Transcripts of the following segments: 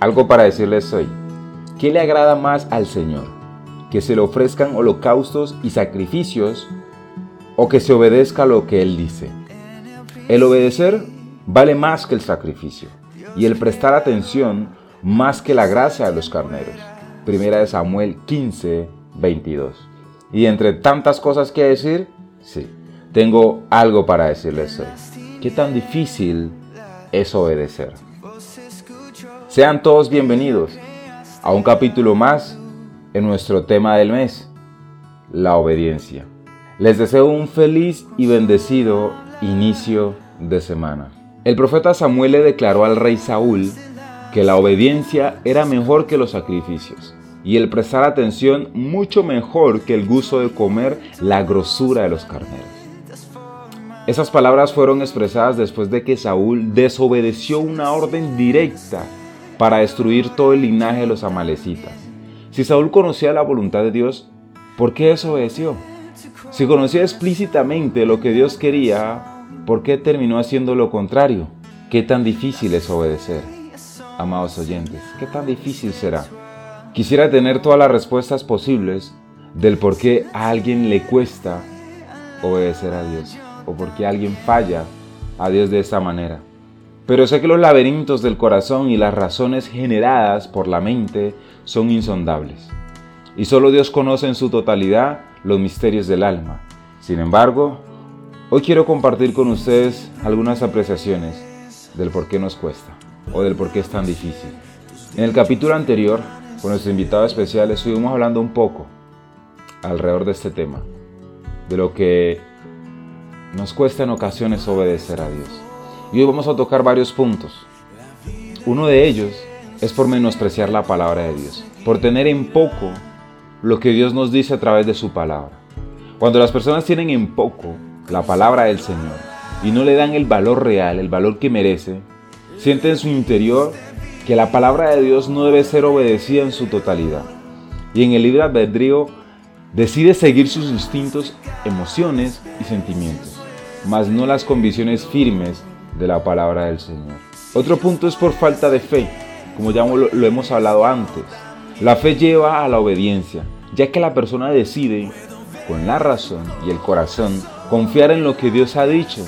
Algo para decirles hoy. ¿Qué le agrada más al Señor? ¿Que se le ofrezcan holocaustos y sacrificios o que se obedezca lo que Él dice? El obedecer vale más que el sacrificio y el prestar atención más que la gracia de los carneros. Primera de Samuel 15, 22. Y entre tantas cosas que decir, sí, tengo algo para decirles hoy. ¿Qué tan difícil es obedecer? Sean todos bienvenidos a un capítulo más en nuestro tema del mes, la obediencia. Les deseo un feliz y bendecido inicio de semana. El profeta Samuel le declaró al rey Saúl que la obediencia era mejor que los sacrificios y el prestar atención mucho mejor que el gusto de comer la grosura de los carneros. Esas palabras fueron expresadas después de que Saúl desobedeció una orden directa para destruir todo el linaje de los amalecitas. Si Saúl conocía la voluntad de Dios, ¿por qué desobedeció? Si conocía explícitamente lo que Dios quería, ¿por qué terminó haciendo lo contrario? ¿Qué tan difícil es obedecer? Amados oyentes, ¿qué tan difícil será? Quisiera tener todas las respuestas posibles del por qué a alguien le cuesta obedecer a Dios o por qué alguien falla a Dios de esa manera. Pero sé que los laberintos del corazón y las razones generadas por la mente son insondables. Y solo Dios conoce en su totalidad los misterios del alma. Sin embargo, hoy quiero compartir con ustedes algunas apreciaciones del por qué nos cuesta o del por qué es tan difícil. En el capítulo anterior, con nuestro invitado especial, estuvimos hablando un poco alrededor de este tema, de lo que nos cuesta en ocasiones obedecer a Dios. Y hoy vamos a tocar varios puntos. Uno de ellos es por menospreciar la palabra de Dios, por tener en poco lo que Dios nos dice a través de su palabra. Cuando las personas tienen en poco la palabra del Señor y no le dan el valor real, el valor que merece, sienten en su interior que la palabra de Dios no debe ser obedecida en su totalidad. Y en el libre albedrío decide seguir sus instintos, emociones y sentimientos, mas no las convicciones firmes de la palabra del Señor. Otro punto es por falta de fe, como ya lo, hemos hablado antes. La fe lleva a la obediencia, ya que la persona decide, con la razón y el corazón, confiar en lo que Dios ha dicho.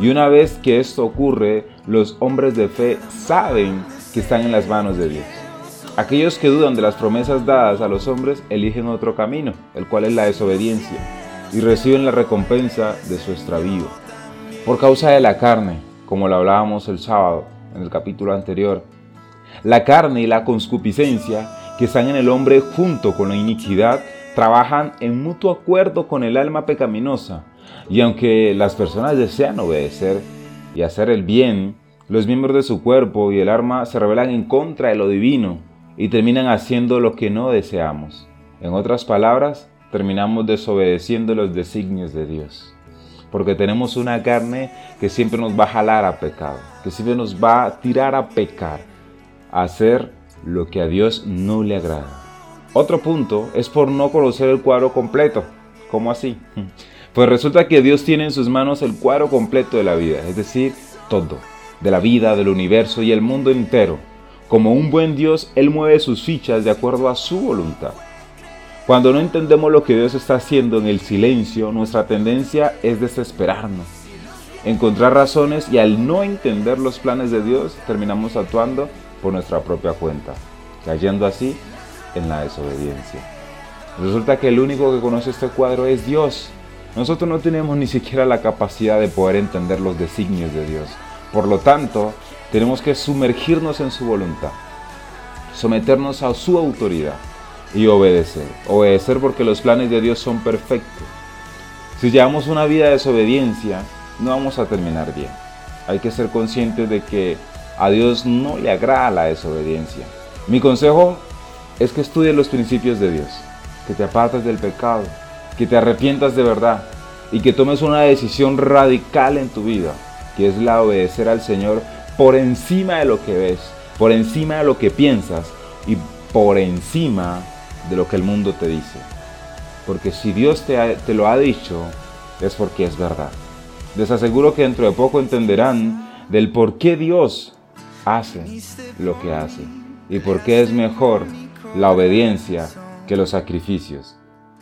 Y una vez que esto ocurre, los hombres de fe saben que están en las manos de Dios. Aquellos que dudan de las promesas dadas a los hombres eligen otro camino, el cual es la desobediencia, y reciben la recompensa de su extravío. Por causa de la carne, como lo hablábamos el sábado en el capítulo anterior. La carne y la conscupiscencia que están en el hombre junto con la iniquidad trabajan en mutuo acuerdo con el alma pecaminosa. Y aunque las personas desean obedecer y hacer el bien, los miembros de su cuerpo y el alma se rebelan en contra de lo divino y terminan haciendo lo que no deseamos. En otras palabras, terminamos desobedeciendo los designios de Dios porque tenemos una carne que siempre nos va a jalar a pecado, que siempre nos va a tirar a pecar, a hacer lo que a Dios no le agrada. Otro punto es por no conocer el cuadro completo. ¿Cómo así? Pues resulta que Dios tiene en sus manos el cuadro completo de la vida, es decir, todo, de la vida, del universo y el mundo entero. Como un buen Dios, Él mueve sus fichas de acuerdo a su voluntad. Cuando no entendemos lo que Dios está haciendo en el silencio, nuestra tendencia es desesperarnos, encontrar razones y al no entender los planes de Dios terminamos actuando por nuestra propia cuenta, cayendo así en la desobediencia. Resulta que el único que conoce este cuadro es Dios. Nosotros no tenemos ni siquiera la capacidad de poder entender los designios de Dios. Por lo tanto, tenemos que sumergirnos en su voluntad, someternos a su autoridad y obedecer. Obedecer porque los planes de Dios son perfectos. Si llevamos una vida de desobediencia, no vamos a terminar bien. Hay que ser conscientes de que a Dios no le agrada la desobediencia. Mi consejo es que estudies los principios de Dios, que te apartes del pecado, que te arrepientas de verdad y que tomes una decisión radical en tu vida, que es la de obedecer al Señor por encima de lo que ves, por encima de lo que piensas y por encima de lo que el mundo te dice. Porque si Dios te, te lo ha dicho, es porque es verdad. Les aseguro que dentro de poco entenderán del por qué Dios hace lo que hace. y por qué es mejor la obediencia que los sacrificios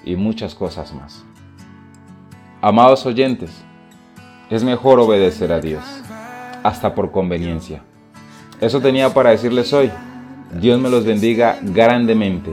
y muchas cosas más. Amados oyentes, es mejor obedecer a Dios, hasta por conveniencia. Eso tenía para decirles hoy. Dios me los bendiga grandemente.